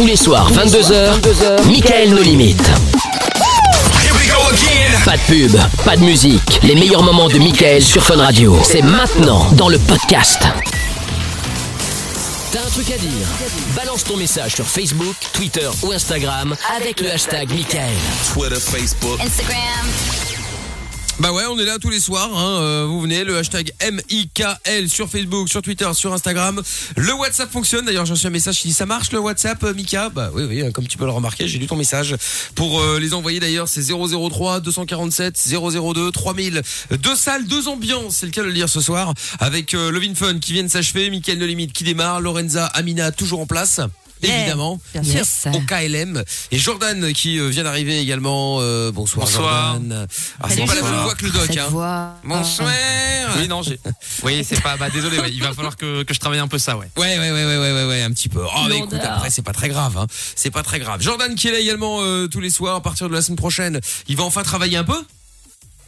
Tous les soirs, 22h, 22h Michael No Limites. Pas de pub, pas de musique. Les meilleurs moments de Michael sur Fun Radio. C'est maintenant dans le podcast. T'as un truc à dire? Balance ton message sur Facebook, Twitter ou Instagram avec le hashtag Michael. Twitter, Facebook. Instagram. Bah ouais, on est là tous les soirs. Hein. euh, vous venez, le hashtag MIKL sur Facebook, sur Twitter, sur Instagram. Le WhatsApp fonctionne. D'ailleurs, j'ai reçu un message qui dit ça marche le WhatsApp, euh, Mika? Bah oui, oui, comme tu peux le remarquer, j'ai lu ton message. Pour euh, les envoyer d'ailleurs, c'est 003 247 002 3000. Deux salles, deux ambiances, c'est le cas de le dire ce soir. Avec euh, Lovin Fun qui vient de s'achever, Mickaël No Limite qui démarre, Lorenza, Amina toujours en place. Évidemment, bien sûr. Yes. au KLM et Jordan qui euh, vient d'arriver également. Euh, bonsoir, Bonsoir. Jordan. Ah, c'est Salut, pas la même voix que le doc. Hein. voix. Bonsoir. Oui, non, j'ai. Oui, c'est pas. Bah, désolé, ouais, il va falloir que, que je travaille un peu ça, ouais. Ouais, ouais, ouais, ouais, ouais, ouais, ouais, un petit peu. Oh, mais écoute, après, c'est pas très grave, hein. C'est pas très grave. Jordan qui est là également euh, tous les soirs à partir de la semaine prochaine. Il va enfin travailler un peu?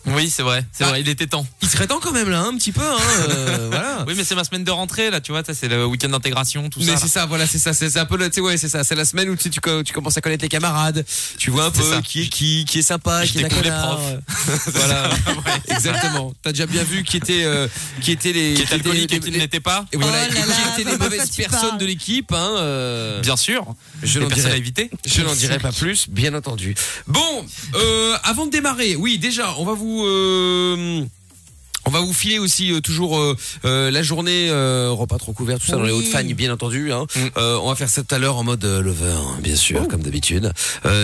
Oui, c'est vrai, c'est Ah. vrai, il était temps. Il serait temps quand même là, un petit peu, hein. euh, voilà. Oui, mais c'est ma semaine de rentrée, là, tu vois, c'est le week-end d'intégration, tout Mais ça. c'est ça, voilà, c'est ça, c'est un peu, le- tu sais, ouais, c'est ça, c'est la semaine où tu, commences à connaître les camarades, tu vois un peu ça. qui est qui, qui est sympa, Je qui est les profs. voilà, exactement. T'as déjà bien vu qui étaient, euh, qui étaient les, Qui alcoolique les- et qui l'était pas et voilà, Oh là et là, qui étaient les mauvaises personnes de l'équipe, hein. euh, Bien sûr. Je n'en dirai, éviter. je n'en dirai pas plus, bien entendu. Bon, avant de démarrer, oui, déjà, on va vous. Euh, on va vous filer aussi euh, toujours euh, euh, la journée euh, repas trop couvert tout ça dans les hautes fagnes bien entendu hein. Mm. On va faire ça tout à l'heure en mode lover hein, bien sûr comme d'habitude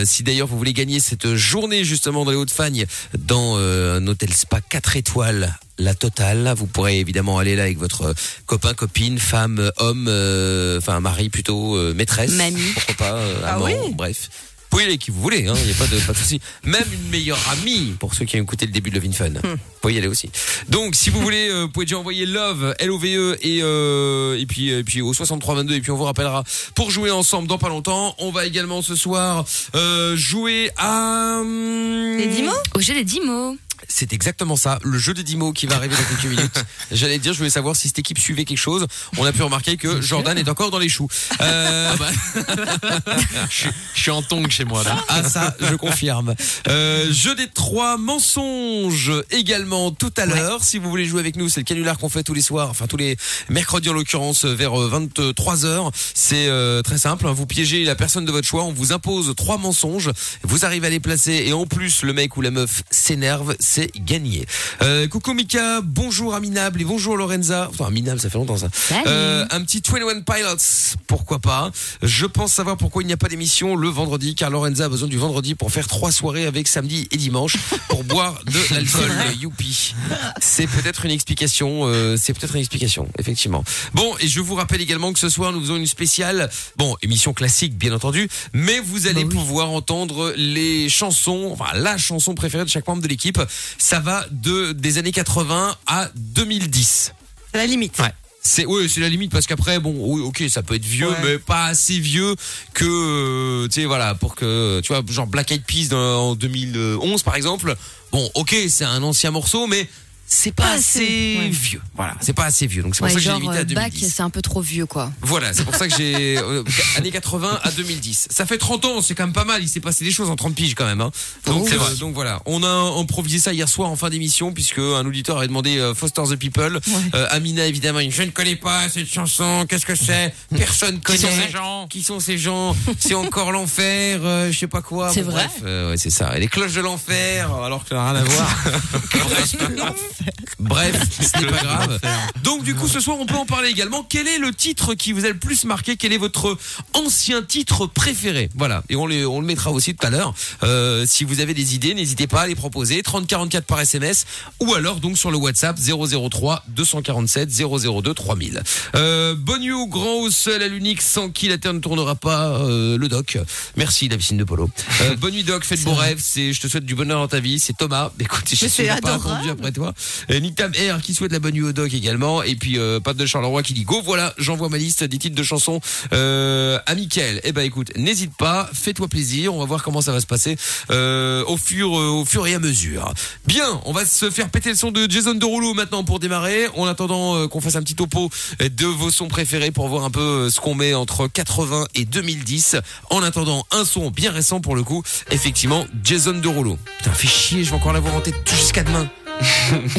si d'ailleurs vous voulez gagner cette journée justement dans les hautes fagnes dans un hôtel spa 4 étoiles la totale vous pourrez évidemment aller là avec votre copain copine femme homme euh, enfin mari plutôt euh, maîtresse Mamie. pourquoi pas euh, Ah amant oui bref pouvez y aller qui vous voulez, il hein, n'y a pas de, pas de souci. Même une meilleure amie, pour ceux qui ont écouté le début de Love in Fun. Vous pouvez y aller aussi. Donc, si vous voulez, euh, vous pouvez déjà envoyer Love, L-O-V-E, et, euh, et, puis, et puis au 6322, et puis on vous rappellera pour jouer ensemble dans pas longtemps. On va également ce soir euh, jouer à... hum, Les 10 mots Au jeu des 10 mots. c'est exactement ça, le jeu des 10 mots qui va arriver dans quelques minutes. J'allais dire, je voulais savoir si cette équipe suivait quelque chose. On a pu remarquer que Jordan est encore dans les choux. Euh, Je suis- je suis en tongue chez moi, là. Ah ça, je confirme. Euh, jeu des trois mensonges également tout à l'heure. Si vous voulez jouer avec nous, c'est le canular qu'on fait tous les soirs, enfin tous les mercredis en l'occurrence vers 23 heures. C'est euh, très simple. hein. Vous piégez la personne de votre choix, on vous impose trois mensonges. Vous arrivez à les placer et en plus le mec ou la meuf s'énerve, c'est gagné. Euh, coucou Mika, bonjour Aminable et bonjour Lorenza. Enfin Aminable, ça fait longtemps ça. Salut. Euh, un petit 21 Pilots, pourquoi pas. Je pense savoir pourquoi il n'y a pas d'émission le vendredi, car Lorenza a besoin du vendredi pour faire trois soirées avec samedi et dimanche pour boire de l'alcool. Youpi. C'est peut-être une explication. euh, c'est peut-être une explication, effectivement. Bon, et je vous rappelle également que ce soir nous faisons une spéciale, bon, émission classique bien entendu, mais vous allez pouvoir entendre les chansons, enfin la chanson préférée de chaque membre de l'équipe. Ça va de des années 80 à 2010. C'est la limite. Ouais. C'est oui, c'est la limite parce qu'après bon, oui, OK, ça peut être vieux Ouais. mais pas assez vieux que euh, tu sais voilà, pour que tu vois genre Black Eyed Peas dans- en 2011 par exemple. Bon, OK, c'est un ancien morceau mais c'est pas Pas assez, ouais. vieux. Voilà, c'est pas assez vieux. Donc c'est pour Ouais, ça que j'ai limité à euh, bac, 2010. c'est un peu trop vieux, quoi. Voilà, c'est pour ça que j'ai euh, années 80 à 2010. Ça fait 30 ans, c'est quand même pas mal. Il s'est passé des choses en 30 piges quand même. Hein. Donc, euh, vrai. donc voilà, on a improvisé ça hier soir en fin d'émission puisque un auditeur avait demandé euh, Foster the People. Euh, Amina évidemment, il dit, je ne connais pas cette chanson. Qu'est-ce que c'est? Personne connaît. Qui sont ces gens? Qui sont ces gens? C'est encore l'enfer. euh, je sais pas quoi. C'est Bon, vrai Bref, euh, ouais, c'est ça. Et les cloches de l'enfer, alors que ça n'a rien à voir. Bref, ce n'est pas grave. Donc du coup, ce soir, on peut en parler également. Quel est le titre qui vous a le plus marqué? Quel est votre ancien titre préféré? Voilà, et on, les, on le mettra aussi tout à l'heure. Euh, si vous avez des idées, n'hésitez pas à les proposer. 3044 par SMS ou alors donc sur le WhatsApp 003 247 002 3000. Euh, bonne nuit au grand, au seul, à l'unique, sans qui la terre ne tournera pas. euh, le doc. Merci la piscine de polo. Euh, bonne nuit doc, faites beaux rêves. Je te souhaite du bonheur dans ta vie. C'est Thomas. Écoute, je suis pas après toi. Nick Tam qui souhaite la bonne nuit au doc également. Et puis euh, Pape de Charleroi qui dit go voilà, j'envoie ma liste des titres de chansons euh, à Mickaël. Eh ben écoute, n'hésite pas, fais-toi plaisir. On va voir comment ça va se passer euh, au fur euh, au fur et à mesure. Bien, on va se faire péter le son de Jason Derulo maintenant pour démarrer. En attendant qu'on fasse un petit topo de vos sons préférés pour voir un peu ce qu'on met entre 80 et 2010. En attendant, un son bien récent pour le coup, effectivement, Jason Derulo. Putain, fais chier, je vais encore l'avoir en jusqu'à demain.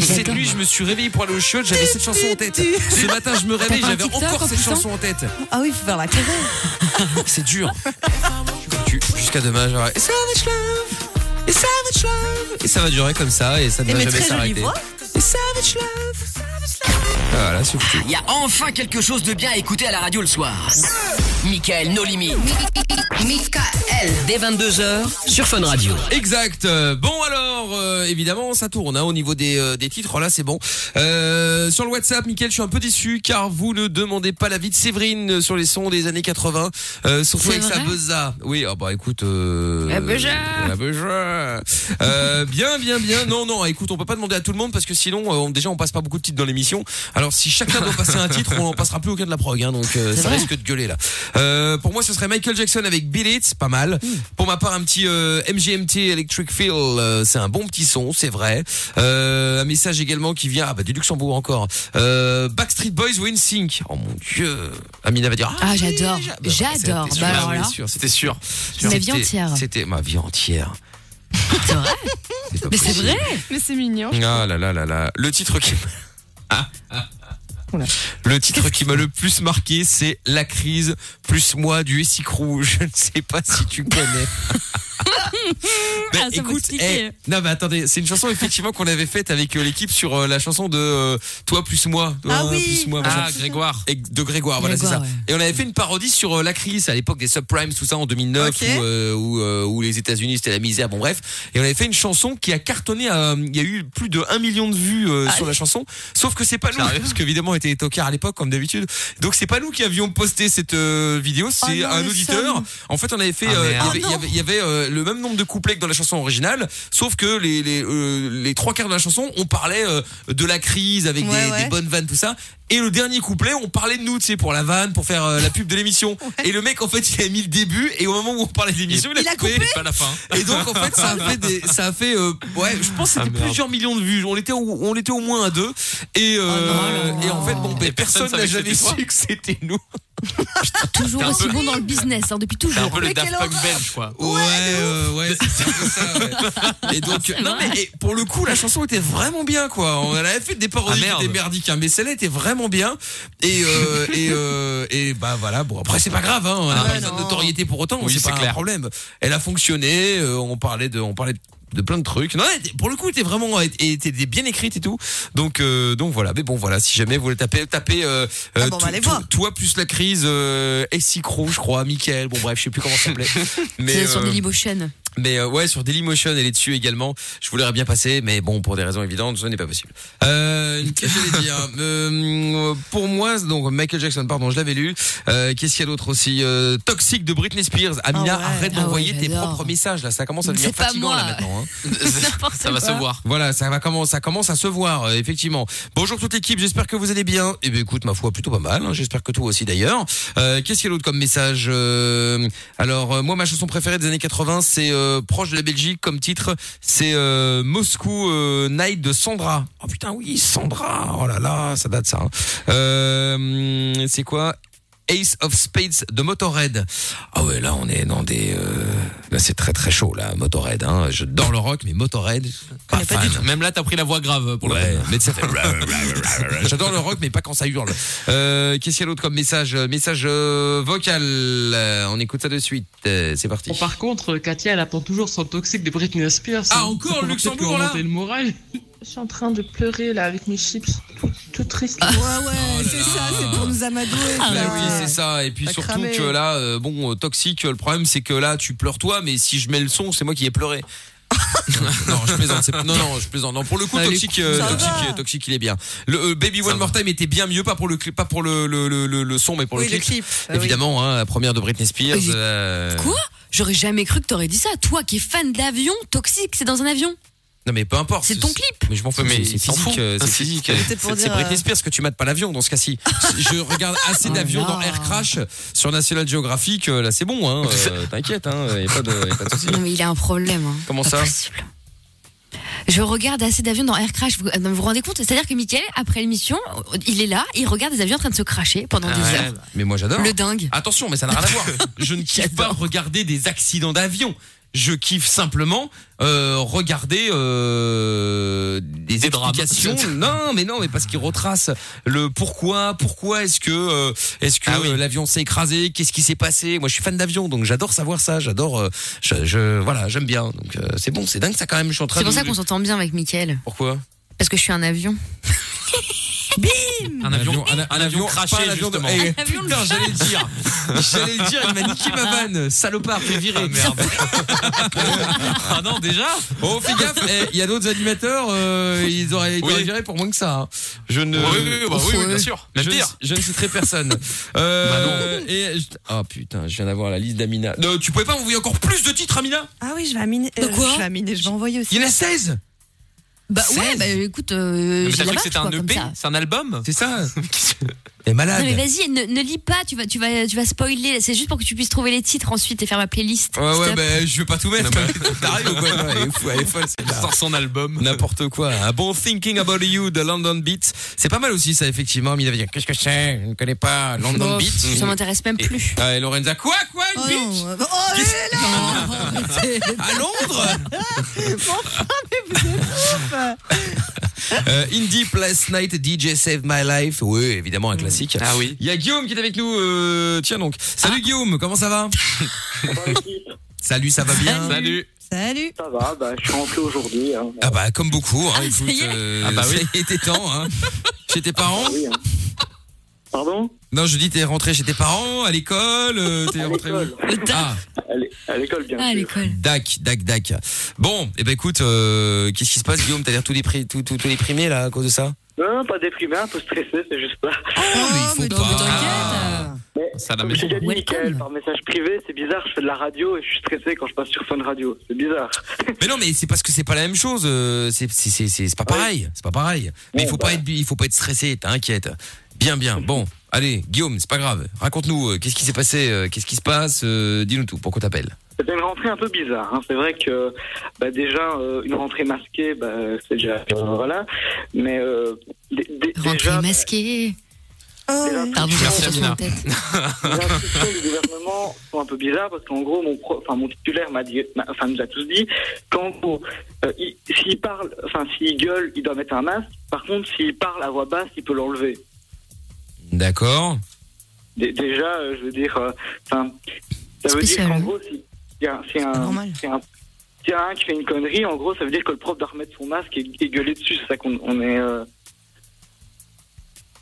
Cette nuit, je me suis réveillé pour aller au chiottes, j'avais cette chanson en tête. Ce matin, je me réveille, j'avais encore en cette hein chanson en tête. Ah oui, faut faire la carrière. C'est dur. Jusqu'à demain, genre, et savage love, et savage love. Et ça va durer comme ça, et ça ne Et va mais jamais s'arrêter. Et savage love. Voilà, c'est foutu. Il y a enfin quelque chose de bien à écouter à la radio le soir. Michael No Limit. Michael. Dès 22h sur Fun Radio. Exact. Bon alors, euh, évidemment, ça tourne hein, au niveau des, euh, des titres. Là, c'est bon. Euh, sur le WhatsApp, Mickaël, je suis un peu déçu car vous ne demandez pas l'avis de Séverine euh, sur les sons des années 80, euh, surtout avec sa buzza. Oui, ah bah écoute. Euh, La buzza. La buzza. Euh, bien, bien, bien. Non, non. Écoute, on peut pas demander à tout le monde parce que sinon, euh, on- déjà, on passe pas beaucoup de titres dans l'émission. Alors, si chacun doit passer un titre, on en passera plus aucun de la prog. Hein, donc, euh, ça vrai. risque de gueuler là. Euh, pour moi, ce serait Michael Jackson avec Beat It, pas mal. Pour ma part, un petit euh, MGMT Electric Feel, euh, c'est un bon petit son, c'est vrai. Euh, un message également qui vient ah bah, du Luxembourg encore. Euh, Backstreet Boys Win Sync. Oh mon dieu. Amina va dire Ah, oui, j'adore. j'a- J'adore. c'était Bah, sûr, alors oui, là. sûr, C'était sûr. Ma C'était- vie entière. C'était ma vie entière. C'est vrai Mais c'est vrai Mais c'est mignon. Ah là là là là. Le titre qui Le titre qui m'a le plus marqué, c'est La crise plus moi du Essicrou. Je ne sais pas si tu connais. Ben, Ah, écoute, expliquer. eh, non mais attendez, c'est une chanson effectivement qu'on avait faite avec euh, l'équipe sur euh, la chanson de euh, Toi plus moi. Toi Ah oui. plus moi. machin. Ah, Grégoire. Et de Grégoire, voilà c'est ça. Ouais. Et on avait fait une parodie sur euh, la crise à l'époque des subprimes, tout ça en 2009 Ok. où, euh, où, euh, où les États-Unis c'était la misère. Bon bref, et on avait fait une chanson qui a cartonné. Il y a eu plus de 1 million de vues euh, sur la chanson. Sauf que c'est pas nous, parce qu'évidemment on était tocards à l'époque comme d'habitude. Donc c'est pas nous qui avions posté cette euh, vidéo, c'est Oh un auditeur. En fait, on avait fait, Ah, euh, il y avait, il y avait, il y avait, euh, le même nombre de couplets que dans la chanson originale, sauf que les les, euh, les trois quarts de la chanson, on parlait euh, de la crise avec Ouais, des, ouais. des bonnes vannes tout ça. Et le dernier couplet, on parlait de nous, tu sais, pour la vanne, pour faire euh, la pub de l'émission. Et le mec, en fait, il a mis le début et au moment où on parlait de l'émission, il, Il a coupé. coupé Pas la fin. Et donc en fait ça a fait des, ça a fait euh, ouais je pense que Ah, c'était plusieurs millions de vues on était au, on était au moins à deux et euh, Oh non. et en fait bon ben, Et personne personne n'a jamais su que c'était nous Toujours un aussi peu- bon dans le business, hein, depuis C'est un toujours. peu le Daft Punk belge, quoi. Ouais, euh, ouais, c'est un peu ça. Ouais. Et donc, non mais et pour le coup, la chanson était vraiment bien, quoi. On avait fait des parodies Ah, merdiques, hein, mais celle-là était vraiment bien. Et euh, et euh, et bah voilà. Bon après c'est pas grave, hein. On a Ah, pas besoin de notoriété pour autant. Oui, c'est c'est pas un clair. problème. Elle a fonctionné. euh, on parlait de, on parlait de plein de trucs. Non, pour le coup, était vraiment, était bien écrite et tout. Donc, euh, donc voilà. Mais bon, voilà. Si jamais vous voulez taper, taper, euh, Ah euh, bon, toi plus la crise, euh, Essicro, je crois, Michael. Bon bref, je sais plus comment ça s'appelait. Mais C'est sur euh, Dailymotion. Mais euh, ouais, sur Dailymotion, elle est dessus également. Je voulais bien passer, mais bon, pour des raisons évidentes, ce n'est pas possible. Euh, Qu'est-ce que j'allais dire euh, Pour moi, donc Michael Jackson, pardon, je l'avais lu. Euh, Qu'est-ce qu'il y a d'autre aussi euh, Toxic de Britney Spears. Amina, Ah ouais. arrête Ah d'envoyer ouais, tes propres messages là. Ça commence à devenir C'est pas fatigant moi. là maintenant. hein. Ça va se voir. Voilà, ça va commencer, ça commence à se voir, euh, effectivement. Bonjour toute l'équipe, j'espère que vous allez bien. Eh bien, écoute, ma foi, plutôt pas mal. hein, j'espère que toi aussi d'ailleurs. Euh, Qu'est-ce qu'il y a d'autre comme message Euh, Alors, euh, moi, ma chanson préférée des années 80, c'est euh, proche de la Belgique comme titre, c'est euh, Moscou euh, Night de Sandra. Oh putain, oui, Sandra. Oh là là, ça date ça. hein. Euh, c'est quoi? Ace of Spades de Motorhead. Ah ouais, là on est dans des, euh, là c'est très très chaud là, Motorhead. Hein. Je dors le rock, mais Motorhead, pas pas fan. du tout. Même là, t'as pris la voix grave pour le Ouais, mais ça fait. J'adore le rock, mais pas quand ça hurle. Euh, Qu'est-ce qu'il y a d'autre comme message Message euh, vocal? Euh, on écoute ça de suite. Euh, c'est parti. Bon, par contre, Katia, elle attend toujours son toxique de Britney Spears. Ah, hein. encore Luxembourg, là remonter le moral. Je suis en train de pleurer là avec mes chips, tout, tout triste. Ouais, ouais, Oh là c'est ça, c'est pour nous amadouer. Ah ça. oui, c'est ça. Et puis surtout cramé. que là, euh, bon, euh, toxique. Le problème, c'est que là, tu pleures toi, mais si je mets le son, c'est moi qui ai pleuré. non, je plaisante. c'est- Non, non, je plaisante. Non, pour le coup, Allez, toxique, euh, toxique, euh, il est bien. Le euh, Baby One. More Time était bien mieux, pas pour le clip, pas pour le le, le, le, le son, mais pour Oui, le le clip. clip. Ah oui. Évidemment, hein, la première de Britney Spears. Euh, Quoi? J'aurais jamais cru que t'aurais dit ça. Toi qui es fan d'avion, toxique, c'est dans un avion Non mais peu importe. C'est ton clip. Mais je m'en fous. Mais c'est physique. C'est physique. C'est Britney euh, Spears que tu mates pas l'avion dans ce cas-ci. Je regarde assez Oh d'avions dans. Air Crash sur National Geographic. euh, Là c'est bon. Hein. euh, T'inquiète. Hein. Y a pas de, y a pas de souci. Non, mais il a un problème. hein. Comment Pas ça possible. Je regarde assez d'avions dans Air Crash. Vous vous vous rendez compte? C'est-à-dire que Mickaël, après l'émission, il est là, il regarde des avions en train de se cracher pendant Ah des ouais. heures. Mais moi j'adore. Le dingue. Attention, mais ça n'a rien à voir. Je ne kiffe pas regarder des accidents d'avion. Je kiffe simplement euh, regarder euh, des, Des drames. explications. Non, mais non, mais parce qu'il retrace le pourquoi, pourquoi est-ce que euh, est-ce que Ah oui. euh, l'avion s'est écrasé, qu'est-ce qui s'est passé? Moi, je suis fan d'avion, donc j'adore savoir ça. J'adore, euh, je, je- voilà, j'aime bien. Donc euh, c'est bon, c'est dingue ça quand même. Je suis en train C'est pour de. ça qu'on s'entend bien avec Mickaël. Pourquoi? Parce que je suis un avion. Un avion, un, un avion craché, pas un avion de- justement. Eh, Un avion putain, j'allais le dire. J'allais le dire. Il m'a niqué ma vanne. Salopard, t'es viré. Ah, merde. ah non, déjà Oh, fais gaffe, eh, il y a d'autres animateurs, euh, ils auraient été Oui. virés pour moins que ça. hein. Je ne. Oui, oui, oui, bah oui, oui, bien sûr. Même je, pire. je ne citerai personne. Euh, Bah Et oh putain, je viens d'avoir la liste d'Amina. Euh, tu pouvais pas m'envoyer encore plus de titres, Amina? Ah oui, je vais aminer. De quoi? je vais aminer, je vais envoyer aussi. Il y en a 16 Bah ouais, 16? bah écoute, euh, Mais j'ai t'as cru que c'était un EP. C'est un album? C'est ça T'es malade. Non mais vas-y, ne, ne lis pas, tu vas, tu vas, tu vas spoiler. C'est juste pour que tu puisses trouver les titres ensuite et faire ma playlist. Ouais, ouais, bah, je vais pas tout mettre. T'arrives ou quoi Elle est fou, elle est folle, Il sort son album. N'importe quoi. Un bon Thinking About You de London Beat. C'est pas mal aussi, ça, effectivement. Amina va dire Qu'est-ce que c'est? Je ne connais pas London Bon, Beat. ça m'intéresse même plus. Ah, et Lorenza, quoi, quoi, une Oh beat non, euh, oh, Qu'est-ce- mais non À Londres? Enfin, mais vous êtes ouf Euh, Indie Last Night DJ Save My Life. Oui, évidemment un classique. Ah oui. Il y a Guillaume qui est avec nous. euh, tiens donc. Salut Guillaume, comment ça va? Salut, ça va bien? Salut. Salut Ça va, bah, je suis rentré aujourd'hui. Hein. Ah bah comme beaucoup. Hein, Ah, ça écoute, y est. euh, Ah bah oui. était temps. Hein. Chez tes parents Oui, hein. Pardon Non, je dis t'es rentré chez tes parents, à l'école. euh, t'es À rentré où l'école. Ah, À l'é- À l'école, bien Ah, à sûr. l'école. dac, dac, dac. Bon, et ben écoute, euh, qu'est-ce qui se passe, Guillaume? T'as l'air tout, dépri- tout, tout, tout déprimé là à cause de ça? Non, non, pas déprimé, un peu stressé, c'est juste ça. mais il faut mais pas. non, mais Ça, la comme déjà dit. Mickaël, par message privé, c'est bizarre, je fais de la radio et je suis stressé quand je passe sur Fun Radio. C'est bizarre. Mais non, mais c'est parce que c'est pas la même chose. euh, C'est c'est c'est c'est c'est pas pareil. C'est pas pareil. Mais il faut pas bah. être il faut pas être stressé. T'inquiète. Bien bien. Bon, allez, Guillaume, c'est pas grave. Raconte-nous. euh, Qu'est-ce qui s'est passé euh, Qu'est-ce qui se passe euh, Dis-nous tout. Pourquoi t'appelles C'était une rentrée un peu bizarre. Hein. C'est vrai que bah, déjà, euh, une rentrée masquée, bah, c'est déjà... euh, voilà. Mais euh, dé- dé- Rentrée déjà, masquée. Oh, déjà. Pardon, Merci, j'ai Amina. Les instructions du gouvernement sont un peu bizarres parce qu'en gros, mon, pro- enfin, mon titulaire m'a dit, m'a- enfin, nous a tous dit qu'en gros, euh, il- s'il parle, enfin, s'il gueule, il doit mettre un masque. Par contre, s'il parle à voix basse, il peut l'enlever. D'accord. Dé- Déjà, euh, je veux dire, euh, enfin, ça veut Spécial, dire qu'en gros, si, si un, si un, normal. si un- s'il y a un qui fait une connerie, en gros, ça veut dire que le prof doit remettre son masque et, et gueuler dessus. C'est ça qu'on on est. euh,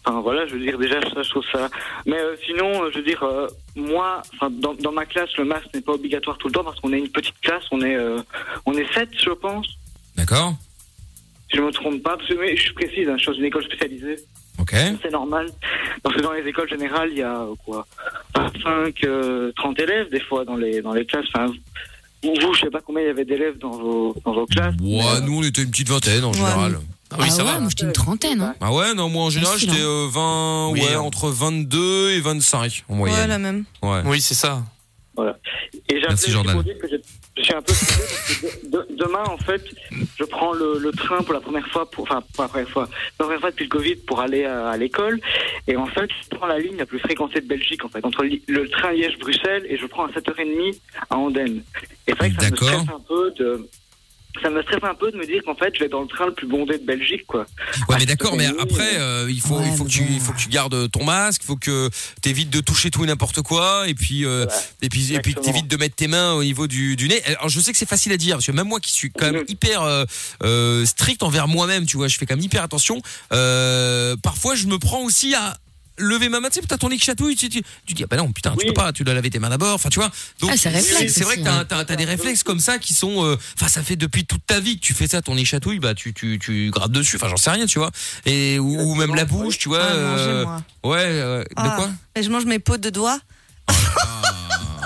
Enfin voilà, je veux dire déjà ça, je trouve ça. Mais euh, sinon, euh, je veux dire, euh, moi, enfin dans, dans ma classe, le masque n'est pas obligatoire tout le temps parce qu'on est une petite classe, on est euh, on est sept, je pense. D'accord. Si je me trompe pas, parce que mais je suis précise, hein, je suis dans une école spécialisée. C'est normal. Parce que dans les écoles générales, il y a euh, quoi 25, euh, 30 élèves des fois dans les dans les classes. Enfin, vous, je sais pas combien il y avait d'élèves dans vos dans vos classes. Ouais, nous on était une petite vingtaine en général. Ah oui, ah ça ouais, va. moi j'étais une trentaine. Hein. Ah ouais, non, moi en général j'étais hein. euh, 20, Oui, ouais, hein. entre 22 et 25 en Ouais, moyenne. la même. Ouais. Oui, c'est ça. Et j'ai Merci, appelé Jordan. pour dire que suis un peu stressé parce que de- de- demain, en fait, je prends le, le train pour la première fois, pour, enfin, pas la première fois, la première fois depuis le Covid pour aller à, à l'école. Et en fait, je prends la ligne la plus fréquentée de Belgique, en fait, entre li- le train Liège-Bruxelles et je prends à 7h30 à Andenne. Et c'est vrai que ça me stresse un peu de, ça me stresse un peu de me dire qu'en fait, je vais dans le train le plus bondé de Belgique, quoi. Ouais, mais d'accord, mais après, euh, il faut, Ouais, il faut que tu, il faut que tu gardes ton masque, il faut que t'évites de toucher tout et n'importe quoi, et puis, euh, Voilà, et puis, et puis t'évites de mettre tes mains au niveau du, du nez. Alors, je sais que c'est facile à dire, parce que même moi qui suis quand même Mhm. hyper euh, euh, strict envers moi-même, tu vois, je fais quand même hyper attention. Euh, parfois, je me prends aussi à lever ma main, tu sais, t'as ton nez qui chatouille, tu, tu, tu dis, ah bah non, putain, tu Oui. peux pas, tu dois laver tes mains d'abord, enfin, tu vois. Donc, Ah, c'est réflexe c'est vrai que t'as, hein. t'as, des réflexes comme ça qui sont, euh, enfin, ça fait depuis toute ta vie que tu fais ça, ton nez chatouille, bah, tu, tu, tu grattes dessus, enfin, j'en sais rien, tu vois. Et, ou, ou même la bouche, tu vois. Ah, euh, moi. ouais, euh, de Ah. quoi? Et je mange mes pots de doigts.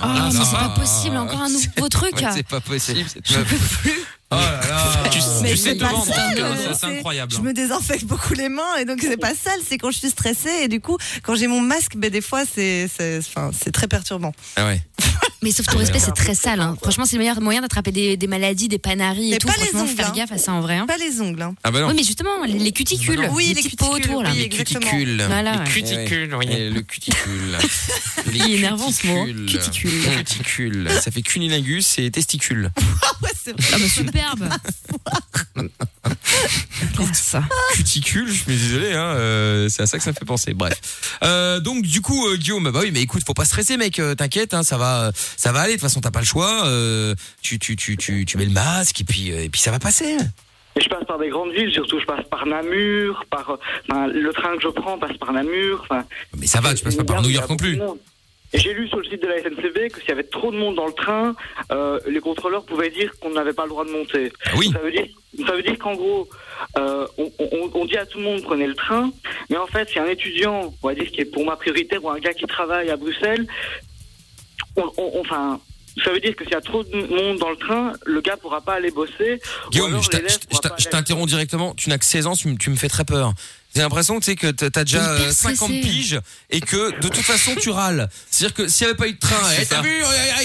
Ah, mais non. c'est pas possible, encore un nouveau truc. Ouais, c'est pas possible, cette Je peux plus. Oh là là. Tu, sais te vendre, ça, c'est incroyable. Je me désinfecte beaucoup les mains et donc c'est pas sale, c'est quand je suis stressée et du coup quand j'ai mon masque, ben des fois c'est c'est enfin c'est très perturbant. Ah ouais. Mais sauf ton respect, c'est très sale. hein. Franchement, c'est le meilleur moyen d'attraper des, des maladies, des panaries et Mais tout. pas les ongles, faire hein. gaffe à ça en vrai. hein. Pas les ongles. Hein. Ah bah non. Oui, mais justement, les, les cuticules. Oui, les peaux cuticules, autour, là. oui. les cuticules. Voilà, ouais. Cuticule, oui. Et le cuticule. Les Il est énervant, ce mot. cuticules. Cuticule. Cuticule. Ça fait cunilingus et testicule. Ouais, c'est vrai. Ah bah superbe. ça. Cuticule, je suis désolé, hein, euh, c'est à ça que ça me fait penser. Bref. Euh, donc du coup, euh, Guillaume, bah oui, mais écoute, faut pas stresser, mec. euh, T'inquiète, hein, ça va, ça va aller. De toute façon, t'as pas le choix. euh, tu, tu, tu, tu, tu mets le masque et puis, euh, et puis ça va passer. Et je passe par des grandes villes, surtout je passe par Namur, par enfin, le train que je prends passe par Namur. Enfin, Mais ça va, tu passes pas par New York non plus. Et j'ai lu sur le site de la SNCB que s'il y avait trop de monde dans le train, euh, les contrôleurs pouvaient dire qu'on n'avait pas le droit de monter. Ah oui. Ça veut dire, ça veut dire qu'en gros, euh, on, on- on dit à tout le monde prenez le train, mais en fait, si un étudiant, on va dire qui est pour moi prioritaire, ou un gars qui travaille à Bruxelles, on, on- enfin. Ça veut dire que s'il y a trop de monde dans le train, le gars pourra pas aller bosser. Guillaume, je t'interromps directement. Tu n'as que 16 ans, tu me fais très peur. J'ai l'impression tu sais, que t'as déjà Hyper euh, 50 stressé. piges et que de toute façon tu râles. C'est-à-dire que s'il n'y avait pas eu de train, eh, t'as vu,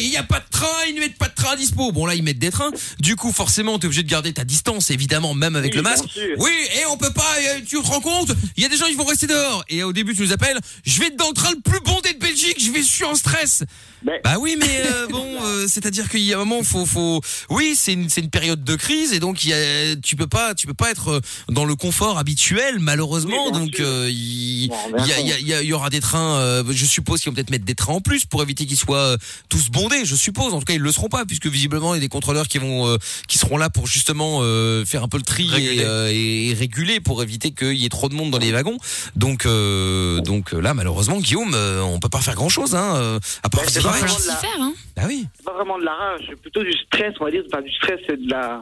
il n'y a pas de train, ils ne mettent pas de train à dispo. Bon là ils mettent des trains. Du coup forcément t'es obligé de garder ta distance, évidemment, même avec Oui, le masque. Oui, et on peut pas, euh, tu te rends compte Il y a des gens qui vont rester dehors. Et au début tu nous appelles, je vais être dans le train le plus bondé de Belgique, je vais, je suis en stress. Mais- Bah oui, mais euh, bon, euh, c'est-à-dire qu'il y a un moment, faut, faut, oui, c'est une, c'est une période de crise et donc il y a, tu peux pas, tu peux pas être euh, dans le confort habituel, malheureusement. Oui, donc euh, il, y, a- il y a- il y a- il y aura des trains. euh, je suppose qu'ils vont peut-être mettre des trains en plus pour éviter qu'ils soient euh, tous bondés. Je suppose. En tout cas, ils le seront pas puisque visiblement il y a des contrôleurs qui vont, euh, qui seront là pour justement euh, faire un peu le tri Réguler. et, euh, réguler pour éviter qu'il y ait trop de monde dans les wagons. Donc, euh, donc là, malheureusement, Guillaume, euh, on peut pas faire grand-chose, hein, euh, à part S'y faire, hein. bah oui. c'est pas vraiment de la rage, c'est plutôt du stress, on va dire. Enfin, du stress, c'est de la.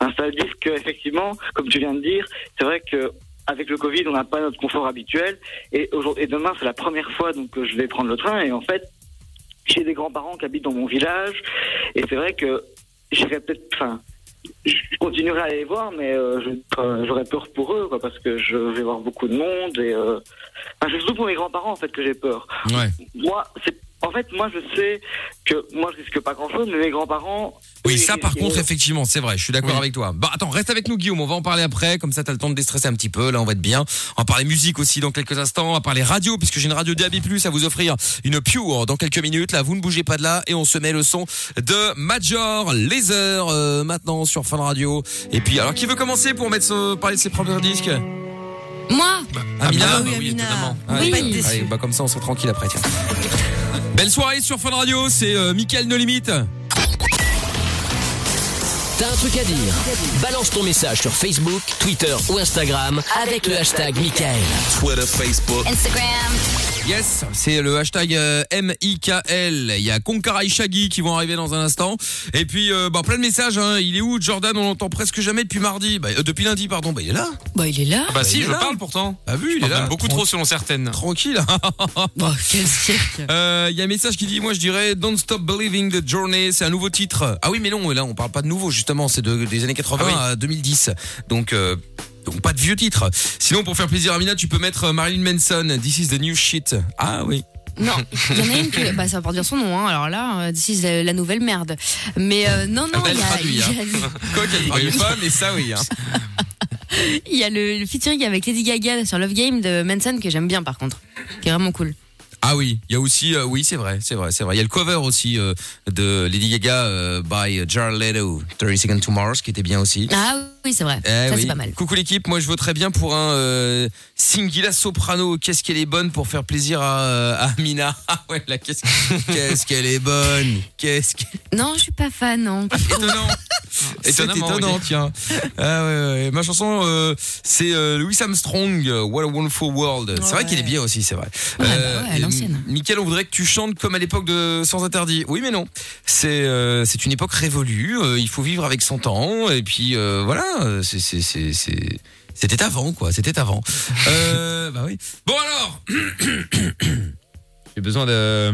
Enfin, ça veut dire que effectivement, comme tu viens de dire, c'est vrai que avec le Covid, on n'a pas notre confort habituel. Et aujourd'hui, et demain, c'est la première fois donc que je vais prendre le train. Et en fait, j'ai des grands-parents qui habitent dans mon village. Et c'est vrai que j'irai peut-être. Enfin, je continuerai à aller les voir, mais euh, euh, j'aurais peur pour eux, quoi, parce que je vais voir beaucoup de monde. Et euh, enfin, c'est surtout pour mes grands-parents en fait que j'ai peur Ouais. moi, c'est en fait, moi, je sais que moi, je risque pas grand-chose, mais mes grands-parents. Oui, ça par contre, effectivement, c'est vrai, je suis d'accord Oui. avec toi. Bah attends, reste avec nous Guillaume, on va en parler après, comme ça t'as le temps de déstresser un petit peu, là on va être bien. On va parler musique aussi dans quelques instants, on va parler radio, puisque j'ai une radio DAB+, à vous offrir une Pure dans quelques minutes, là vous ne bougez pas de là, et on se met le son de Major Laser euh, maintenant sur Fun Radio. Et puis, alors qui veut commencer pour mettre ce- parler de ses propres disques? Moi? Amina bah oui, oui, Amina. étonnamment. Va Oui. pas être déçus. Allez, bah comme ça on sera tranquille après, tiens. Belle soirée sur Fun Radio, c'est euh, Mickaël No Limite. T'as un truc à dire? Balance ton message sur Facebook, Twitter ou Instagram avec le hashtag Michael. Twitter, Facebook. Instagram. Yes, c'est le hashtag euh, M-I-K-L. Il y a Konkara et Shaggy qui vont arriver dans un instant. Et puis, euh, bah, plein de messages. Hein. Il est où Jordan? On l'entend presque jamais depuis mardi. Bah, euh, depuis lundi, pardon. Bah, il est là. Bah, il est là. Ah bah si, il est je là. parle pourtant. Ah vu, il est parle là. beaucoup trop selon certaines. Tranquille. Oh, quel cirque. Euh, Il y a un message qui dit, moi je dirais Don't Stop Believing the Journey. C'est un nouveau titre. Ah oui, mais non, là on parle pas de nouveau justement. C'est de, des années 80 Ah oui. à 2010. Donc. Donc pas de vieux titres. Sinon pour faire plaisir à Mina, tu peux mettre euh, Marilyn Manson. This is the new shit. Ah oui. Non, il y en a une qui. Bah, ça va pas dire son nom, hein. Alors là, euh, d'ici la, la nouvelle merde. Mais euh, non, non, il y a, traduit, a- Quoi qu'elle traduit pas, mais ça oui. Hein. il y a le, le featuring avec Lady Gaga sur Love Game de Manson que j'aime bien par contre. Qui est vraiment cool. Ah oui, il y a aussi, euh, oui c'est vrai, c'est vrai, c'est vrai. Il y a le cover aussi euh, de Lady Gaga by Jared Leto, 30 Seconds to Mars, qui était bien aussi. Ah oui, c'est vrai. Eh ça, oui. c'est pas mal. Coucou l'équipe, moi je voterais bien pour un euh, Singila Soprano. Qu'est-ce qu'elle est bonne pour faire plaisir à, euh, à Mina. Ah ouais, là, qu'est-ce qu'est-ce qu'elle est bonne? Qu'est-ce qu'elle Non, je suis pas fan, non. étonnant. C'est Étonnamment, étonnant, oui. tiens. Ah ouais. Ma chanson, euh, c'est euh, Louis Armstrong, What a Wonderful World. C'est vrai qu'elle est bien aussi, c'est vrai. Ouais, bah l'ancienne. M- Mickaël, on voudrait que tu chantes comme à l'époque de Sans Interdit. Oui, mais non. C'est euh, c'est une époque révolue. euh, il faut vivre avec son temps. Et puis euh, voilà, euh, c'est c'est c'est c'est c'était avant quoi. C'était avant. Euh, bah oui. Bon alors, j'ai besoin de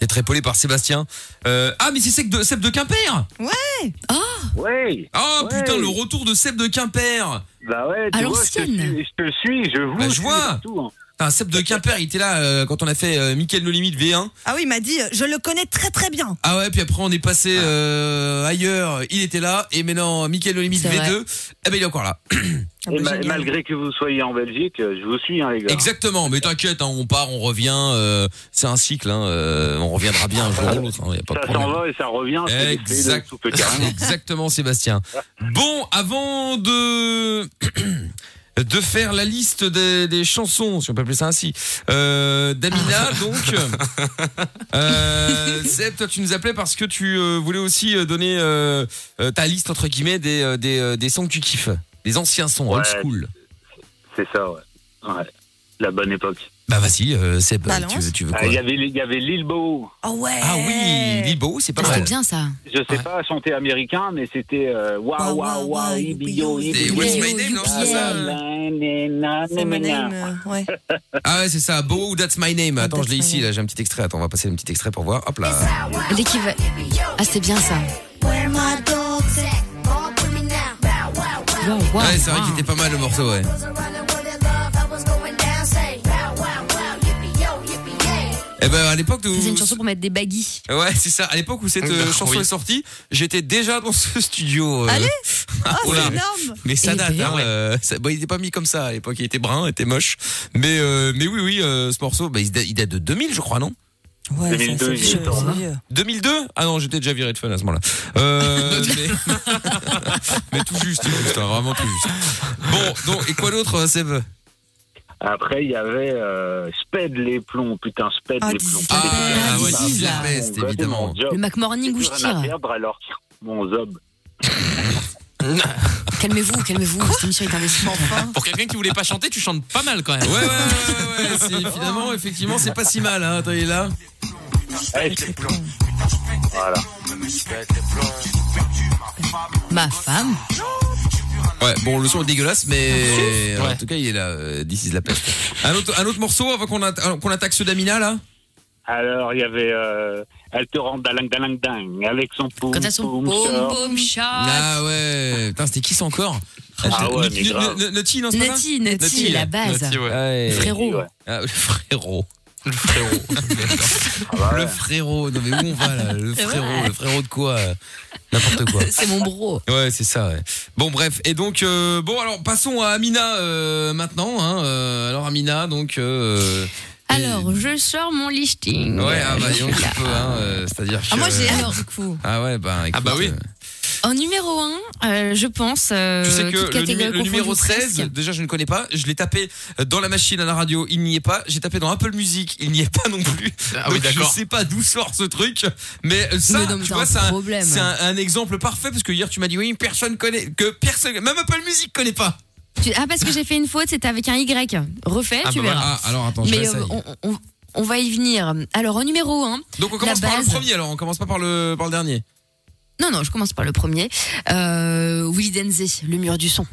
D'être épaulé par Sébastien. Euh, ah, mais c'est Seb de, Seb de Quimper Ouais. Ouais. Ah, Ouais. putain, le retour de Seb de Quimper Bah ouais, tu À vois, je te l'ancienne. suis, je te suis, je vous Bah, je suis vois. partout, hein. Putain, Seb de Quimper, il était là euh, quand on a fait euh, Mickaël No Limite V1. Ah oui, il m'a dit, euh, je le connais très très bien. Ah ouais, puis après on est passé euh, ailleurs, il était là, et maintenant Mickaël No Limite C'est V2, vrai. eh ben il est encore là. Ah Et bah, ma- génial. malgré que vous soyez en Belgique, euh, je vous suis, hein, les gars. Exactement, mais t'inquiète, hein, on part, on revient, euh, c'est un cycle, hein, euh, on reviendra bien un jour ou l'autre, hein, y a pas de Ça problème. s'en va et ça revient. c'est l'effet de Exact. soupe carrément. Exactement, Sébastien. Bon, avant de de faire la liste des, des chansons, si on peut appeler ça ainsi, euh, d'Amina, donc. Euh, Seb, toi, tu nous appelais parce que tu euh, voulais aussi euh, donner euh, euh, ta liste entre guillemets des euh, des, euh, des sons que tu kiffes, des anciens sons old school. C'est ça, ouais. Ouais. La bonne époque. Bah vas-y, euh, Seb, Balance. Ah, tu veux, tu veux Ah, quoi Il y avait, il y avait Lil Bo. Oh ouais. Ah oui, Lil Bo, c'est pas mal. bien ça. Je sais Ouais. pas chanter américain, mais c'était euh, waouh, waouh, waouh, ibio, Et ibio. What's My Name, non, c'est ça C'est my name. euh, ouais. Ah ouais, c'est ça, Bo, That's My Name. Attends, je l'ai ici, là, j'ai un petit extrait. Attends, on va passer un petit extrait pour voir. Hop là. L'équivalent. Ah, c'était bien ça. Wow, wow, Ouais, c'est vrai wow. qu'il était pas mal le morceau, ouais. Eh ben à l'époque où C'est une chanson pour mettre des baggies. Ouais, c'est ça. À l'époque où cette euh, Oui. chanson est sortie, j'étais déjà dans ce studio. euh. Allez Ah, Oh, c'est énorme. Mais ça date. Hein, ouais. euh, ça- bon, il était pas mis comme ça à l'époque. Il était brun, il était moche. Mais euh, mais oui, oui, euh, ce morceau, bah, il, date, il date de 2000, je crois, non? Ouais, 2002, c'est il vieux, est temps, c'est hein. vieux. 2002 Ah non, j'étais déjà viré de fun à ce moment-là. Euh, mais... mais tout juste, tout juste, hein, vraiment tout juste. Bon, donc et quoi d'autre, Seb? Après, il y avait euh, Sped les plombs. Putain, Sped Ah, les plombs. Ah, Ah ouais, mon la peste, évidemment. Le Mac Morning où je tire. perdre, alors mon zob. Calmez-vous, calmez-vous. Cette émission est. Pour quelqu'un qui voulait pas chanter, tu chantes pas mal quand même. Ouais, ouais, ouais, ouais, ouais, c'est finalement, effectivement, c'est pas si mal, hein. Attends, il est là. C'est. Voilà. Ma femme. Ouais, bon, le son est dégueulasse, mais en tout cas, il est là. Euh, This is la peste. Un autre, un autre morceau avant qu'on atta- qu'on attaque ceux d'Amina, là Alors, il y avait euh, Elle te rend dalang dalang dang avec son poum Quand t'as son poum boum shot. Ah ouais. Putain, c'était qui ça encore Ah ouais, mais grave. Nutty, non, c'est pas ça Nutty, la base. Nutty, ouais. Frérot. Ouais. Ah, frérot. Le frérot. Ah bah Le frérot. Non, mais où on va, là? Le frérot. Le frérot de quoi? N'importe quoi. C'est mon bro. Ouais, c'est ça. Ouais. Bon, bref. Et donc, euh, bon, alors passons à Amina euh, maintenant. Hein. Euh, alors Amina, donc. Euh, Alors, je sors mon listing. Ouais, ah bah, là. peux, hein, euh, c'est-à-dire que. Ah, moi j'ai Alors- hâte du coup. Ah ouais, bah. écoute, bah oui. Euh, En numéro 1, je pense. euh, Tu sais que le, catégorie numé- le numéro confondue 16, presque. déjà je ne connais pas, je l'ai tapé dans la machine à la radio, il n'y est pas, j'ai tapé dans Apple Music, il n'y est pas non plus. Ah oui, Donc, je d'accord. sais pas d'où sort ce truc, mais ça, vois, un c'est un, problème. c'est un, un exemple parfait parce que hier tu m'as dit oui, personne connaît, que personne, même Apple Music connaît pas. Tu- Ah, parce que j'ai fait une faute, c'était avec un Y. Refait, Ah tu bah verras. Ah, alors attends, je Mais euh, on, on- on va y venir. Alors, en numéro 1, Donc on commence la par le premier alors, on commence pas par le, par le dernier. Non, non, je commence par le premier. Euh, Willy Denze, le mur du son.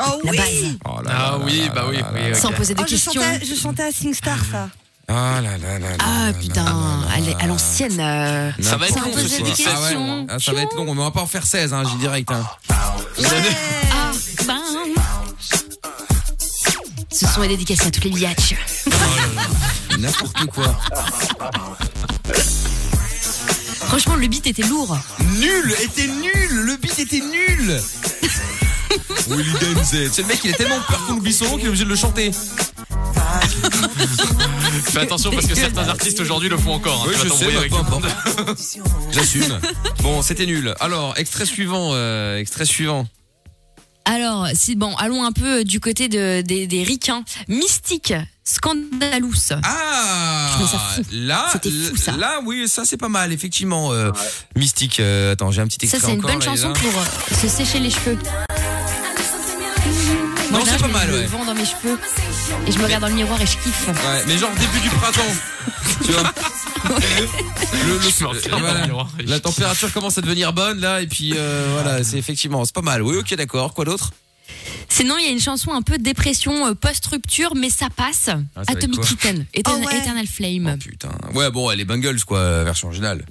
Oh La oui base. Oh là Ah là oui, là bah là oui, là oui, ok. Sans poser de Oh, je, questions. chantais, je chantais à SingStar ça. Ah là là là là Ah là putain, là là là à l'ancienne. euh, Ça va être Sans long ce poser soir. des Ah ouais, questions. ah, ça va être long, mais on va pas en faire 16, hein, j'ai direct. Hein. Ah, bam. Ce son est dédicacé à tous les biatchs. N'importe quoi. Franchement, le beat était lourd. Nul, était nul, le beat était nul. Willy Denzel. C'est le mec, il a tellement peur qu'on oublie son nom qu'il est obligé de le chanter. Fais attention parce que certains artistes aujourd'hui le font encore. hein. Oui, Tu vas je sais, avec. J'assume. Bon, c'était nul. Alors, extrait suivant, euh, extrait suivant. Alors, si bon, allons un peu du côté de, des, des ricains. Mystique, Scandalous. Ah, ça là, fou, ça. là, oui, ça c'est pas mal, effectivement. euh, Mystique. euh, attends, j'ai un petit Ça, extrait c'est une bonne là, chanson là. pour euh, se sécher les cheveux. Non, c'est je pas mets mal, le ouais. vent dans mes cheveux. Et je me regarde dans le miroir et je kiffe. Ouais, mais genre début du printemps. tu vois le, le- le voilà. La température commence à devenir bonne là et puis euh, voilà c'est effectivement c'est pas mal oui ok d'accord quoi d'autre? Sinon, il y a une chanson un peu dépression euh, post-rupture, mais ça passe. Ah, ça Atomic Kitten, Etern- Oh ouais. Eternal Flame. Putain. Ouais, bon, les Bungles, quoi, version originale.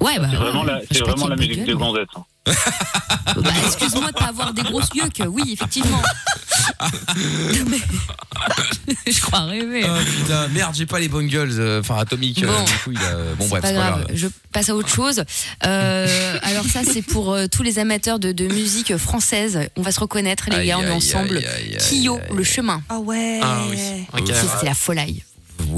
ouais, bah. C'est vraiment la, vraiment la est musique de Gonzette. hein. Bah, excuse-moi de pas avoir des grosses yeux Oui, effectivement. Mais- je crois rêver. Ah putain, merde, j'ai pas les Bungles, euh, enfin Atomic. euh, Bon. du coup, il a. Bon, C'est bref, pas c'est grave. Je passe à autre chose. Euh, alors ça, c'est pour euh, tous les amateurs de, de musique française. On va se reconnaître, les Aïe, gars, on est ensemble. aïe, aïe, aïe, Kyo, aïe. le chemin. Ah ouais. Ah oui. C'était la folie.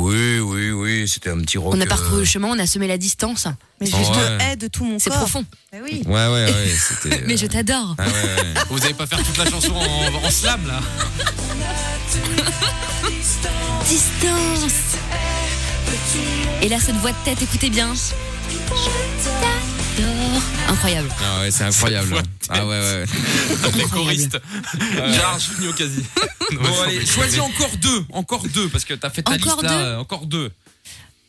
Oui, oui, oui, c'était un petit rock. On a parcouru euh, le chemin, on a semé la distance. Mais je Ouais. te hais de tout mon C'est corps. profond. Mais oui. Ouais, ouais, ouais, c'était. Mais euh, je t'adore. Ah ouais, ouais. Vous allez pas faire toute la chanson en, en slam là Distance. Et là, cette voix de tête, écoutez bien. Je Incroyable. Ah ouais, c'est incroyable. Ah ouais, ouais. Les choristes. Gérard Jugnot quasi. Bon, allez, choisis encore deux, encore deux, parce que t'as fait ta Encore liste là, deux euh, encore deux.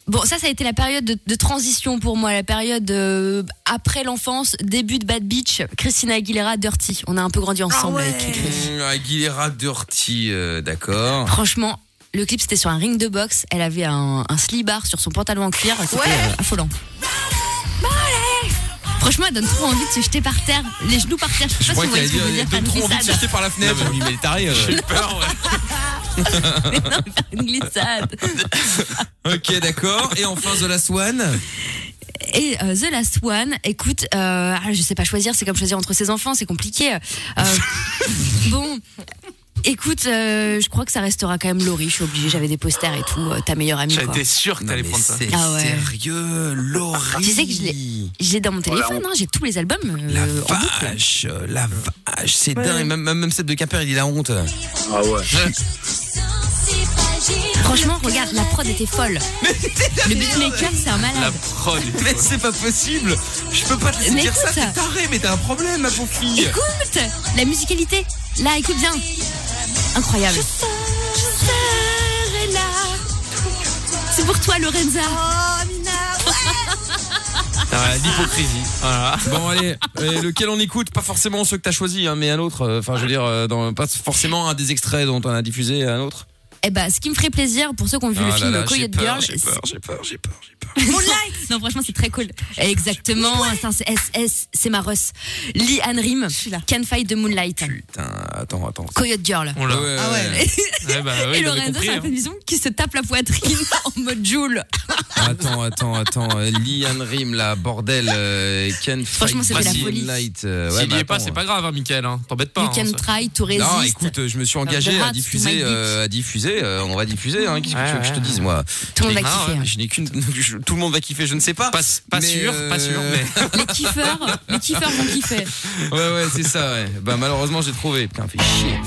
Bon, ça, ça a été la période de, de transition pour moi, la période euh, après l'enfance, début de Bad Beach, Christina Aguilera, Dirty. On a un peu grandi ensemble Ah ouais. avec Chris. Aguilera Dirty, euh, d'accord. Franchement, le clip c'était sur un ring de boxe. Elle avait un, un slip-bar sur son pantalon en cuir. C'était Ouais. affolant. Franchement, elle donne trop envie de se jeter par terre, les genoux par terre. Je sais Je pas crois si vous voyez ce que je veux dire. donne trop envie de se jeter par la fenêtre. Dis, mais taré. euh. J'ai eu peur, ouais. Mais non, faire une glissade. Ok, d'accord. Et enfin, The Last One. Et euh, The Last One, écoute, euh, ah, je sais pas choisir, c'est comme choisir entre ses enfants, c'est compliqué. Euh, bon, écoute, euh, je crois que ça restera quand même Laurie, je suis obligée, j'avais des posters et tout, euh, ta meilleure amie. Quoi. J'étais sûr que t'allais prendre ça. c'est Ah ouais. sérieux, Laurie. Tu sais que je l'ai- J'ai dans mon téléphone, hein, j'ai tous les albums. euh, La en boucle. vache, la vache, c'est dingue. Même, même, même Seb de Quimper, il a la honte. Ah ouais. Franchement, regarde, la prod était folle. Le beatmaker, c'est un La malade. prod. Mais c'est pas possible. Je peux pas te laisser Mais dire ça, t'es taré, mais t'as un problème, ma pauvre fille. Écoute, la musicalité. Là, écoute bien. Incroyable. Je serai là. C'est pour toi, Lorenza. Oh, Mina. L'hypocrisie. Voilà. Bon allez, euh, lequel on écoute? Pas forcément ceux que t'as choisi, hein, mais un autre. euh, Enfin, je veux dire, euh, dans, pas forcément un des extraits dont on a diffusé, un autre. Eh ben, ce qui me ferait plaisir pour ceux qui ont vu Ah le là film là, Coyote peur, Girl. J'ai peur, j'ai peur, j'ai peur, j'ai peur. Moonlight Non, franchement, c'est très cool. Exactement. c'est- SS, c'est ma russ. Lee Ann Rim. Can Fight the Moonlight. Putain, attends, attends. Coyote Girl. On l'a. Ouais, Ah ouais. Ouais, bah, oui, Et compris, c'est hein. la maison qui se tape la poitrine en mode Joule. Attends, attends, attends. euh, Lian Rim, là, bordel. Euh, Ken Franchement, c'était la folie. Light. euh, ouais, S'il y mais est pas, c'est pas grave, hein, Michael. Hein. T'embêtes pas. you hein, can try to resist. Non, écoute, je me suis engagé à diffuser, euh, à diffuser. Euh, on va diffuser. Hein, Qu'est-ce que tu veux que je te dise, moi Tout le monde va kiffer. Je n'ai qu'une. je- Tout le monde va kiffer. Je ne sais pas. Pas, pas sûr, euh, pas sûr, mais. Les kiffeurs, les kiffeurs vont kiffer. Ouais, ouais, c'est ça. Ouais. Bah malheureusement, j'ai trouvé. Putain, fait chier.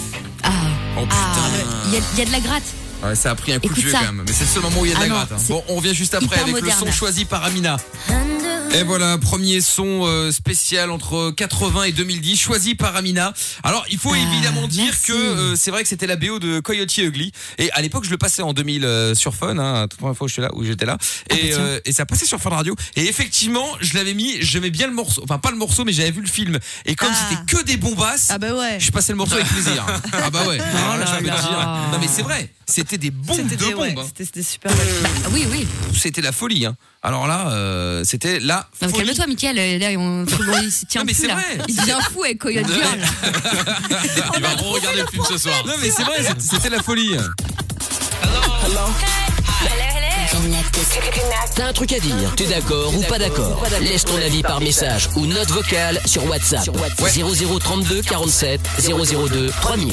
Ah, Oh ah, putain. il y, a- il y a de la gratte. Ouais, ça a pris un coup Écoute de vieux ça. quand même. Mais c'est le seul moment où il y a de Ah la non, gratte. hein. c'est Bon, on revient juste après hyper avec le moderne. son choisi par Amina. Et voilà, premier son euh, spécial entre 80 et 2010, choisi par Amina. Alors, il faut Ah, évidemment dire merci. que euh, c'est vrai que c'était la BO de Coyote Ugly. Et à l'époque, je le passais en 2000 euh, sur Fun, hein, toute première fois où j'étais là, où j'étais là. Ah, Et, bah, euh, ça passait sur Fun Radio. Et effectivement, je l'avais mis, j'aimais bien le morceau. Enfin, pas le morceau, mais j'avais vu le film. Et comme Ah. c'était que des bombasses, Ah bah ouais. je passais le morceau avec plaisir. ah bah ouais. Là, là je là. dire. Non mais c'est vrai, c'était des bombes C'était de ouais, bombes. hein. c'était- super. belle. Ah oui, oui. C'était la folie. Hein. Alors là, c'était la folie. calme-toi, Mickaël. euh, Là, on, bon, il se tient Non, mais plus c'est là. vrai. Il devient fou avec Coyote Girl. Il va regarder le film ce soir. Non mais c'est vrai, c'était- c'était la folie. T'as un truc à dire T'es d'accord ou pas d'accord? Laisse ton avis par message ou note vocale sur WhatsApp. 0032 47 002 3000.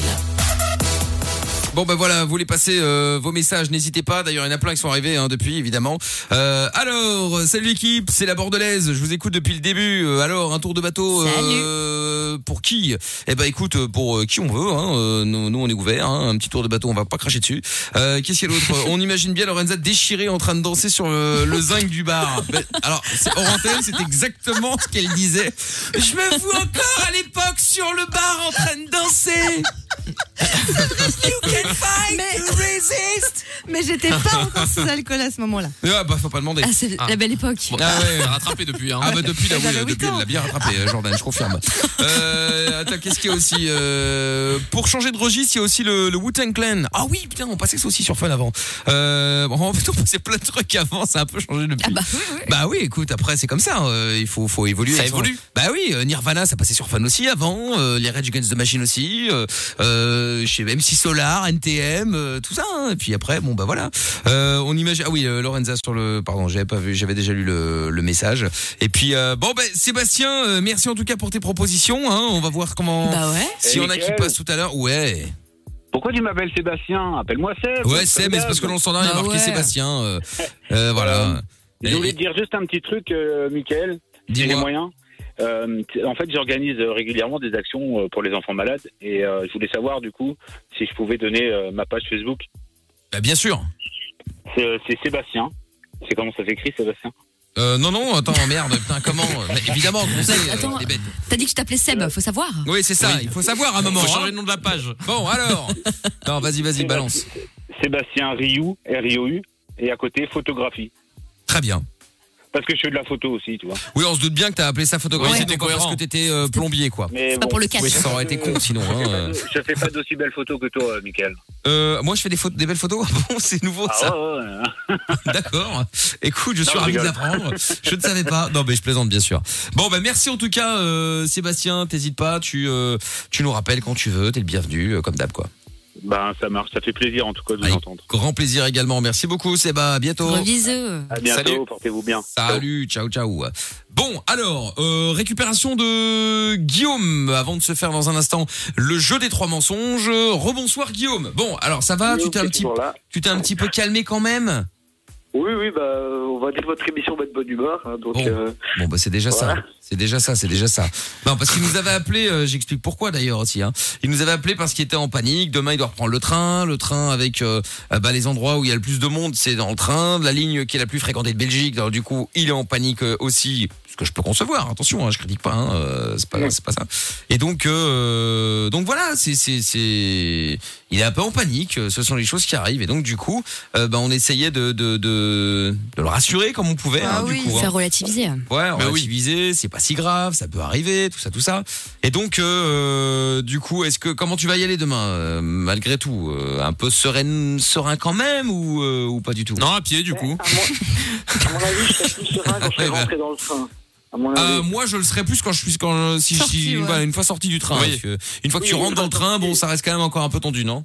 Bon ben voilà, vous voulez passer euh, vos messages, n'hésitez pas. D'ailleurs, il y en a plein qui sont arrivés hein, depuis, évidemment. Euh, alors, salut l'équipe, c'est la bordelaise. Je vous écoute depuis le début. Euh, alors, un tour de bateau euh, pour qui? Eh ben, écoute, pour euh, qui on veut. Hein. Euh, nous, nous, on est ouvert. Hein. Un petit tour de bateau, on va pas cracher dessus. Euh, Qu'est-ce qu'il y a d'autre? On imagine bien Lorenza déchirée en train de danser sur le, le zinc du bar. Ben, alors, antenne, c'est exactement ce qu'elle disait. Je me vois encore à l'époque sur le bar en train de danser. UK mais, mais j'étais pas encore sous alcool à ce moment-là. Ah bah faut pas demander. Ah, c'est la belle époque. Bon, Ah ouais. on a rattrapé depuis. Hein. Ah bah depuis là, oui, euh, depuis elle l'a bien rattrapé, euh, Jordan, je confirme. Euh, attends, qu'est-ce qu'il y a aussi euh, Pour changer de registre, il y a aussi le, le Wu-Tang Clan. Ah oui, putain, on passait ça aussi sur Fun avant. Euh, bon, en fait, on passait plein de trucs avant, ça a un peu changé depuis. Ah bah oui, oui. Bah oui, écoute, après c'est comme ça, euh, il faut faut évoluer. Ça évolue. Bah oui, euh, Nirvana ça passait sur Fun aussi avant, euh, les Rage Against the Machine aussi, euh, euh, chez MC Solar, NTM, euh, tout ça. hein. Et puis après, bon bah voilà. Euh, on imagine. Ah oui, euh, Lorenza sur le. Pardon, j'avais pas vu, j'avais déjà lu le, le message. Et puis euh, bon bah Sébastien, euh, merci en tout cas pour tes propositions. Hein. On va voir comment. Bah ouais. Si on a qui passe tout à l'heure, ouais. Pourquoi tu m'appelles Sébastien? Appelle-moi Seb. Ouais, c'est mais c'est parce que dans le standard il y a Bah marqué ouais. Sébastien. euh, euh, voilà. Je voulais te dire juste un petit truc, euh, Michael. si j'ai les Dis-moi. moyens. Euh, en fait, j'organise euh, régulièrement des actions euh, pour les enfants malades et euh, je voulais savoir du coup si je pouvais donner euh, ma page Facebook. Bah, bien sûr. C'est euh, c'est Sébastien. C'est comment ça s'écrit, Sébastien? Euh, non non, attends merde, putain comment? Mais Évidemment qu'on sait. euh, attends. les bêtes. T'as dit que tu t'appelais Seb, faut savoir. Oui, c'est ça, Oui. il faut savoir à un moment. Faut hein. changer le nom de la page. Bon, alors. Non, vas-y, vas-y, balance. Sébastien Rioux, R-I-O-U, et à côté photographie. Très bien. Parce que je fais de la photo aussi, tu vois. Oui, on se doute bien que t'as appelé ça photographie, c'était c'était parce que t'étais euh, plombier, quoi. Mais pas pour le cash. Oui, ça aurait été con sinon. Je fais Hein. pas euh. de- Je fais pas d'aussi belles photos que toi, euh, Michael. Euh, moi, je fais des, photos, des belles photos. Ah bon, c'est nouveau Ah ça. ouais, ouais, ouais. D'accord. Écoute, je suis Non, ravi d'apprendre. Je ne savais pas. Non, mais je plaisante bien sûr. Bon, bah merci en tout cas, euh, Sébastien. T'hésites pas. Tu, euh, tu nous rappelles quand tu veux. T'es le bienvenu, euh, comme d'hab, quoi. Ben, ça marche. Ça fait plaisir en tout cas de vous entendre. grand plaisir également. Merci beaucoup, Séba. À bientôt. Gros bisous. À bientôt. Salut. Portez-vous bien. Salut, ciao ciao. Bon, alors, euh, récupération de Guillaume avant de se faire dans un instant le jeu des trois mensonges. Rebonsoir Guillaume. Bon, alors ça va, tu t'es un petit tu t'es un petit peu calmé quand même? Oui, oui, bah, on va dire que votre émission va être bonne humeur. hein, donc, Bon. euh, Bon bah c'est déjà ça. C'est déjà ça, c'est déjà ça. Non, parce qu'il nous avait appelé, euh, j'explique pourquoi d'ailleurs aussi hein. Il nous avait appelé parce qu'il était en panique, demain il doit reprendre le train, le train avec euh, euh, bah, les endroits où il y a le plus de monde, c'est dans le train, la ligne qui est la plus fréquentée de Belgique. Alors du coup, il est en panique euh, aussi, ce que je peux concevoir. Attention, hein, je critique pas hein, euh, c'est pas c'est pas ça. Et donc euh, donc voilà, c'est c'est c'est il est un peu en panique, euh, ce sont les choses qui arrivent et donc du coup, euh, bah, on essayait de de de, de le rassurer comme on pouvait Ah hein, oui, du coup. hein. Faire relativiser. Ouais, oui. relativiser, c'est pas si grave, ça peut arriver, tout ça, tout ça. Et donc, euh, du coup, est-ce que comment tu vas y aller demain, euh, malgré tout, euh, un peu serein, serein quand même ou euh, ou pas du tout? Non, à pied du coup. à, mon, à mon avis, je plus serein quand je Ouais, bah. rentré dans le train. À mon avis. Euh, moi, je le serais plus quand je suis quand si, Sorti, si- ouais. une fois sorti du train. Oui. parce que une fois que tu rentres dans le train, sorti. bon, ça reste quand même encore un peu tendu, non?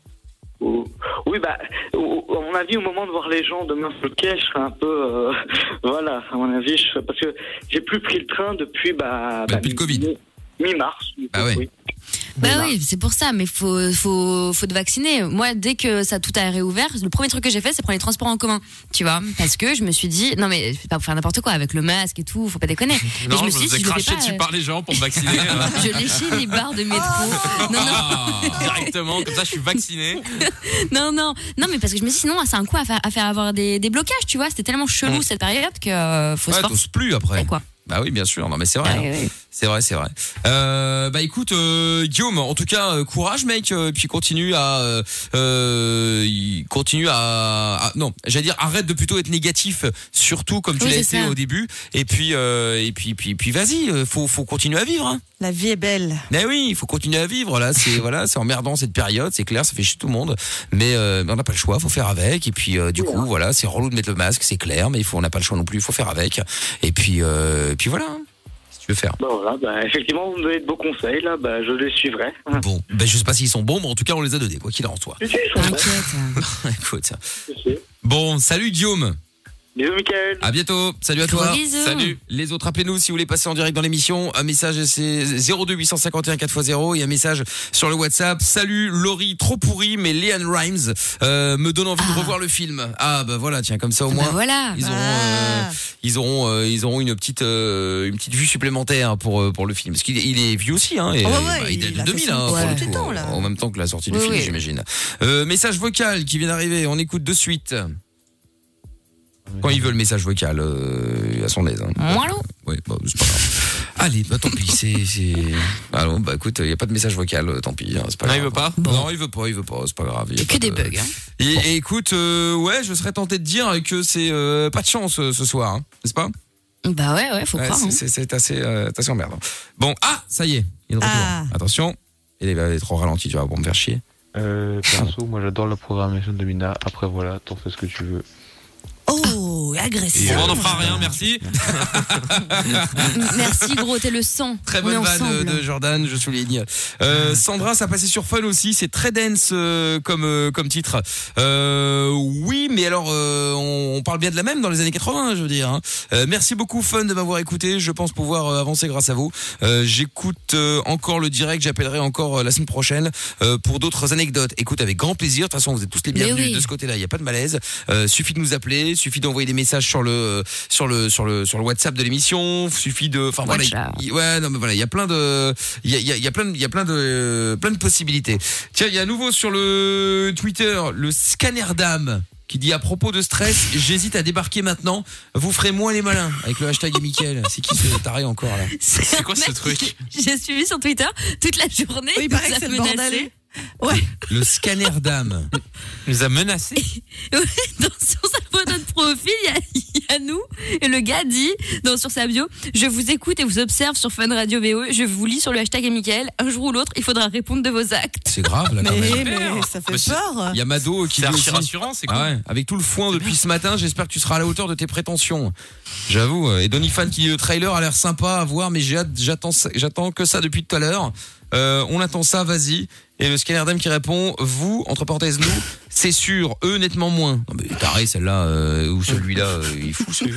Ou- Oui, bah, à mon avis, au moment de voir les gens demain sur le quai, je serai un peu, euh, voilà, à mon avis, je, parce que j'ai plus pris le train depuis, bah, Bah, depuis le Covid. Mi- Mi-mars. Ah oui. Bah oui, c'est pour ça, mais faut, faut, faut te vacciner. Moi, dès que ça tout a réouvert, le premier truc que j'ai fait, c'est prendre les transports en commun, tu vois, parce que je me suis dit, non mais c'est pas pour faire n'importe quoi avec le masque et tout, faut pas déconner. Mais Non, je me suis dit, si pas, dessus euh, par les gens pour me vacciner. euh, je léchais les barres de métro. Non, non, ah, directement, comme ça je suis vacciné. non, non, non, mais parce que je me suis dit, sinon, c'est un coup à faire, à faire avoir des, des blocages, tu vois. C'était tellement chelou Mm. cette période que euh, faut se Ouais, t'oses plus après. quoi. Bah oui, bien sûr. Non, mais c'est vrai. Ah, hein. C'est vrai, c'est vrai. Euh, bah écoute, euh, Guillaume, en tout cas, euh, courage, mec, euh, puis continue à, euh, euh, continue à, à- non, j'allais dire, arrête de plutôt être négatif, surtout comme tu Oui, l'as été ça. au début, et puis, euh, et puis, puis, puis, vas-y, faut, faut continuer à vivre. Hein. La vie est belle. Mais oui, il faut continuer à vivre. Là, c'est voilà, c'est emmerdant cette période, c'est clair, ça fait chier tout le monde. Mais euh, on n'a pas le choix, faut faire avec. Et puis euh, du coup, voilà, c'est relou de mettre le masque, c'est clair, mais il faut, on n'a pas le choix non plus, il faut faire avec. Et puis, euh, et puis voilà. Tu veux faire. Bah voilà, bah, effectivement, vous me donnez de beaux conseils, là, bah, je les suivrai. Bon, ben je sais pas s'ils sont bons, mais en tout cas on les a donnés, quoi qu'il en soit. Si, si, T'inquiète. Écoute, si, si. bon, salut Guillaume, Bisous, Michael. à bientôt, salut à toi. bisous. Salut. Les autres, appelez-nous si vous voulez passer en direct dans l'émission. Un message, c'est 02 851 4x0 et un message sur le WhatsApp. Salut Laurie, trop pourri, mais Leanne Rimes euh, me donne envie de Ah. revoir le film. Ah bah voilà, tiens, comme ça au Bah moins. voilà. Ils auront, Ah. euh, ils auront, euh, ils auront une petite, euh, une petite vue supplémentaire pour euh, pour le film. Parce qu'il est, il est vieux aussi, hein. Et, Ah ouais, euh, ouais, bah, il est il de a fait 2000, son hein, pour le coup, temps, là. en même temps que la sortie du Oui, film, oui. j'imagine. Euh, message vocal qui vient d'arriver. On écoute de suite. Quand il veut le message vocal, euh, à son aise. Hein. Moi, allô Oui, bon, c'est pas grave. Allez, bah tant pis, c'est c'est Alors bah écoute, il y a pas de message vocal, euh, tant pis, hein, c'est pas Non, grave. il veut pas Non, il veut pas, il veut pas, c'est pas grave. il y a Que des de- bugs. Hein. Et, et écoute, euh, ouais, je serais tenté de dire que c'est euh, pas de chance euh, ce soir, hein, n'est-ce pas? Bah ouais, ouais, faut Ouais, croire. c'est- hein. c'est c'est assez, euh, assez emmerdant. Bon, ah, ça y est, il est de retour. Ah. Attention, il est, il est trop ralenti, tu vois, pour me faire chier. Euh, perso, moi j'adore la programmation de Mina. Après voilà, t'en fais ce que tu veux. Oh, agressif. On n'en fera rien, merci. Merci gros, t'es le sang. Très bonne vanne de Jordan, je souligne. Euh, Sandra, ça passait sur Fun aussi, c'est très dense euh, comme euh, comme titre. Euh, oui, mais alors euh, on, on parle bien de la même dans les années 80, je veux dire. hein. Euh, merci beaucoup Fun de m'avoir écouté. Je pense pouvoir euh, avancer grâce à vous. Euh, J'écoute euh, encore le direct, j'appellerai encore euh, la semaine prochaine euh, pour d'autres anecdotes. Écoute avec grand plaisir. De toute façon, vous êtes tous les bienvenus oui. de ce côté-là. Il y a pas de malaise. Euh, suffit de nous appeler, suffit d'envoyer des messages sur le sur le sur le sur le WhatsApp de l'émission. Suffit de, enfin voilà. Il- Ouais, non mais voilà, il y a plein de, il y a, il y a, il y a plein, de- il y a plein de, plein de possibilités. Tiens, il y a à nouveau sur le Twitter le scanner d'âme qui dit à propos de stress, j'hésite à débarquer maintenant. Vous ferez moins les malins avec le hashtag Mickaël. C'est qui ce taré encore là? C'est quoi ce truc? J'ai suivi sur Twitter toute la journée. Oui, il il paraît que a c'est le menacés. bordel. Ouais. Le scanner d'âme. Nous a menacés. Ouais, dans, sur sa photo de profil, il y a, il y a nous. Et le gars dit, dans, sur sa bio, je vous écoute et vous observe sur Fun Radio VO. Je vous lis sur le hashtag Michael. Un jour ou l'autre, il faudra répondre de vos actes. C'est grave là quand Mais, même. mais ça fait Mais peur. Il y a Mado qui C'est dit archi aussi- rassurant, c'est cool. Ah ouais, avec tout le foin depuis ce matin, j'espère que tu seras à la hauteur de tes prétentions. J'avoue. euh, Et Donny Fan qui dit le trailer a l'air sympa à voir, mais j'attends que ça depuis tout à l'heure. Euh, on attend ça, vas-y. Et le scanner d'âme qui répond, vous, entre parenthèses nous, c'est sûr, eux nettement moins. Non mais taré celle-là euh, ou celui-là, euh, il est fou celui.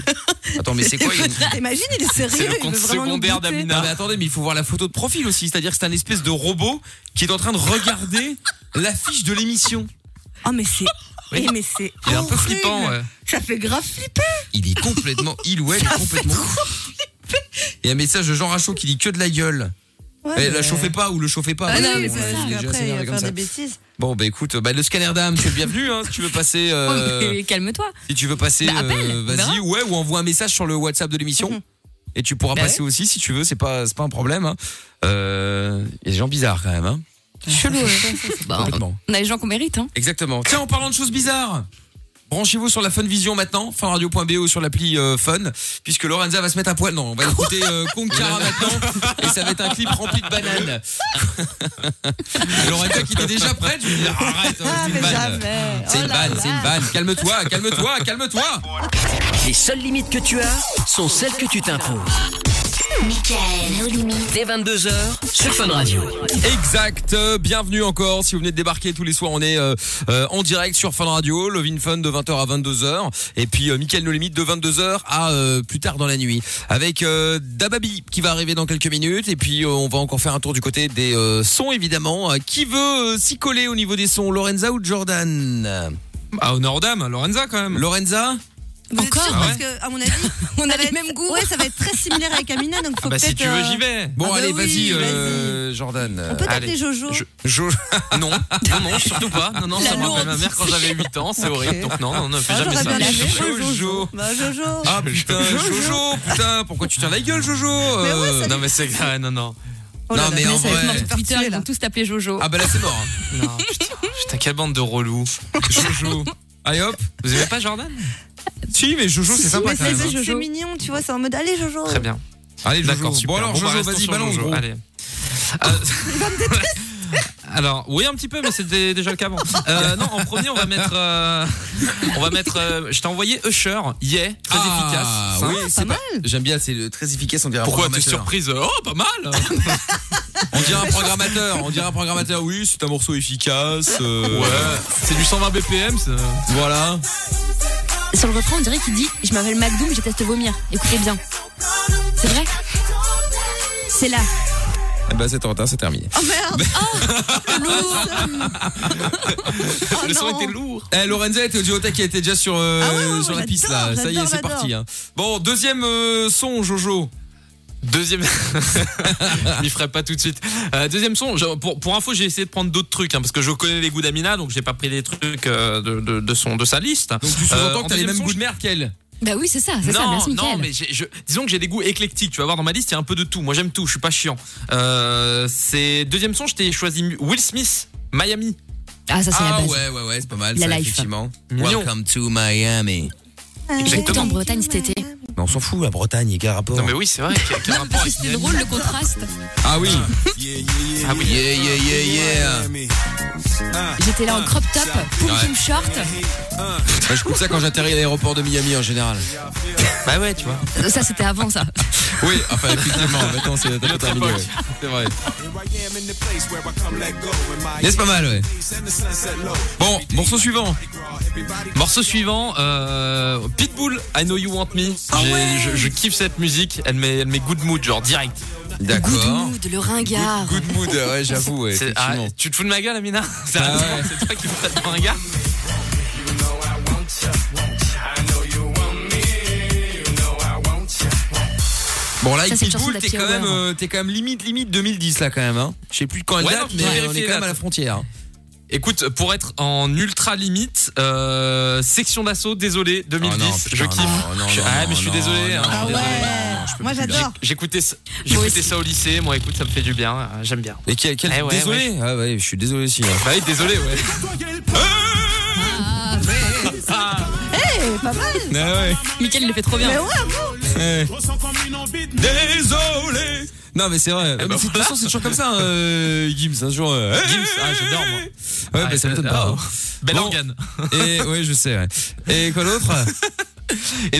Attends mais c'est quoi il T'imagines, il est sérieux. C'est le compte secondaire d'Amina. Mais attendez, mais il faut voir la photo de profil aussi, c'est-à-dire que c'est un espèce de robot qui est en train de regarder l'affiche de l'émission. Oh, mais c'est. Oui. Eh, mais c'est. Il est un peu flippant, ouais. Ça fait grave flipper. Il est complètement, il ou elle est complètement. Et un message de Jean Rachaud qui dit que de la gueule. Ouais, mais- la chauffez pas ou le chauffez pas. Ah non, mais c'est est ça. il va faire des bêtises. Bon bah écoute, bah, le scanner d'âme, tu es le bienvenu hein, si tu veux passer. euh, calme-toi. si tu veux passer, Bah, euh, vas-y, ouais, ou envoie un message sur le WhatsApp de l'émission. Mhm. Et tu pourras Bah passer aussi si tu veux, c'est pas, c'est pas un problème. hein. Euh, Il y a des gens bizarres quand même. Hein. Chelou. ouais. Bah, on a les gens qu'on mérite. Hein. Exactement. Tiens, en parlant de choses bizarres. Branchez-vous sur la Fun Vision maintenant, funradio.be ou sur l'appli euh, Fun, puisque Lorenza va se mettre à poil. Non, on va écouter euh, maintenant, et ça va être un clip rempli de bananes. Et Lorenza qui était déjà prête, je lui dis arrête, Ah, c'est une mais vanne. jamais. C'est Oh une vanne, c'est une vanne. Calme-toi, calme-toi, calme-toi. Les seules limites que tu as sont celles que tu t'imposes. Michael. Dès 22h sur Fun Radio. Exact. euh, Bienvenue encore. Si vous venez de débarquer tous les soirs, on est euh, euh, en direct sur Fun Radio, Love in Fun de 20h à 22h, et puis euh, No Limite de 22h à euh, plus tard dans la nuit, avec euh, Dababi qui va arriver dans quelques minutes, et puis euh, on va encore faire un tour du côté des euh, sons évidemment. Qui veut euh, s'y coller au niveau des sons, Lorenza ou Jordan? Ah, dames, Lorenza quand même. Lorenza? Vous êtes Encore sûr Ah Parce ouais que, à mon avis, On a les être- mêmes goûts. Ouais, ça va être très similaire avec Amina, donc Ah faut bah si peut-être. tu veux, euh, j'y vais. Bon Ah bah allez, oui, vas-y, euh, Jordan. On peut Allez. t'appeler Jojo. Je- Jo- Non, non, non, surtout pas. Non, non, La ça me rappelle lourde. ma mère quand j'avais 8 ans, c'est horrible. Donc non, non, ne fais Ah, jamais j'aurais ça. bien aimé. Jojo. Jojo. Bah, Jojo. Ah putain, Jojo, putain, pourquoi tu tiens la gueule, Jojo Euh, Non mais c'est grave, non, non. Oh là Non, là, mais en ça va être vrai- mort Twitter, ils vont tous t'appeler Jojo. Ah bah là c'est mort. hein. Non, putain, putain, quelle bande de relous. Jojo. Allez hop. Vous aimez pas Jordan? Si, mais Jojo c'est sympa Mais quand même. hein. c'est mignon, tu vois, c'est en mode allez Jojo. Très bien. Allez. D'accord. Bon alors bah, Jojo, vas-y, sur balance Jojo. gros. Allez. Euh, Alors, oui, un petit peu, mais c'était déjà le cas avant. Euh, non, en premier, on va mettre. euh, on va mettre. euh, je t'ai envoyé Usher, yeah, très Ah, efficace. Oui, pas c'est mal. J'aime bien, c'est très efficace, on dirait un Pourquoi t'es surprise? Oh, pas mal On dirait un programmateur, on dirait un programmateur. Oui, c'est un morceau efficace. euh, Ouais, c'est du 120 BPM. ça. Sur le refrain, on dirait qu'il dit Je m'appelle McDo, mais je déteste vomir. Écoutez bien. C'est vrai? C'est là. Eh ben c'est en retard, c'est terminé. Oh merde. le son non. était lourd. Eh, Lorenza était au duotech qui était déjà sur, euh, Ah ouais, ouais, sur la piste là. Ça y est, c'est parti. hein. Bon, deuxième euh, son, Jojo. Deuxième, je m'y ferai pas tout de suite. Euh, deuxième son. je- pour, pour info, j'ai essayé de prendre d'autres trucs hein, parce que je connais les goûts d'Amina, donc j'ai pas pris des trucs euh, de, de, de son de sa liste. Donc tu Euh, sous-entends en que t'as les mêmes goûts de merde qu'elle. Bah oui, c'est ça, c'est ça, non, merci non, mais je, disons que j'ai des goûts éclectiques. Tu vas voir dans ma liste, il y a un peu de tout. Moi, j'aime tout. Je suis pas chiant. Euh, c'est deuxième son. Je t'ai choisi Will Smith, Miami. Ah, ça c'est la Ah base. ouais, ouais, ouais, c'est pas mal, La ça, life. effectivement. Mignon. Welcome to Miami. J'ai écouté en Bretagne cet été. Mais on s'en fout, la Bretagne, il y a rapport Non, mais oui, c'est vrai. Quel, quel Non, rapport parce que avec c'était Miami drôle le contraste. Ah oui. Ah oui. Yeah, yeah, yeah, yeah. J'étais là en crop top, poum Ouais. poum short. Moi, j'écoute ça quand j'atterris à l'aéroport de Miami en général. Bah ouais, tu vois. Ça c'était avant ça. Oui, enfin, effectivement, maintenant c'est t'as pas terminé. ouais. C'est vrai. Mais c'est pas mal, ouais. Bon, morceau suivant. Morceau suivant, euh, Pitbull, I Know You Want Me. Ah J'ai- je, je kiffe cette musique. Elle met, elle met good mood, genre direct. Good D'accord. mood, le ringard. Good mood, ouais, j'avoue, ouais, ah, tu te fous de ma gueule, Amina C'est Ah ouais. toi qui me pour un gars Bon là, Ça, Pitbull, t'es quand même, euh, quand même limite, limite 2010 là quand même. Hein. Je sais plus quand elle Ouais, date, mais on est quand même à la frontière. Écoute, pour être en ultra limite, euh, section d'assaut, désolé, 2010, Oh non, putain, je kiffe. non, non, Je- non, ah, mais non, je suis désolé. non, hein, Ah ouais. Moi j'adore. J'écoutais ça, au lycée. Moi, écoute, ça me fait du bien. euh, J'aime bien. Et quel, quel- Eh ouais, désolé. Ah ouais, je suis désolé aussi. hein. Bah oui, désolé, ouais. Eh, pas mal. Ah ouais. Mickaël il le fait trop bien. Mais ouais, bon. Ouais. Désolé. Non mais c'est vrai. bah Mais de toute façon c'est toujours comme ça, hein, euh, Gims. Un jour. euh, Gims, ah, j'adore, moi. Ouais, Ah, bah ça m'étonne pas. hein. Bel Bon. organe. Et ouais, je sais. ouais. Et quoi d'autre?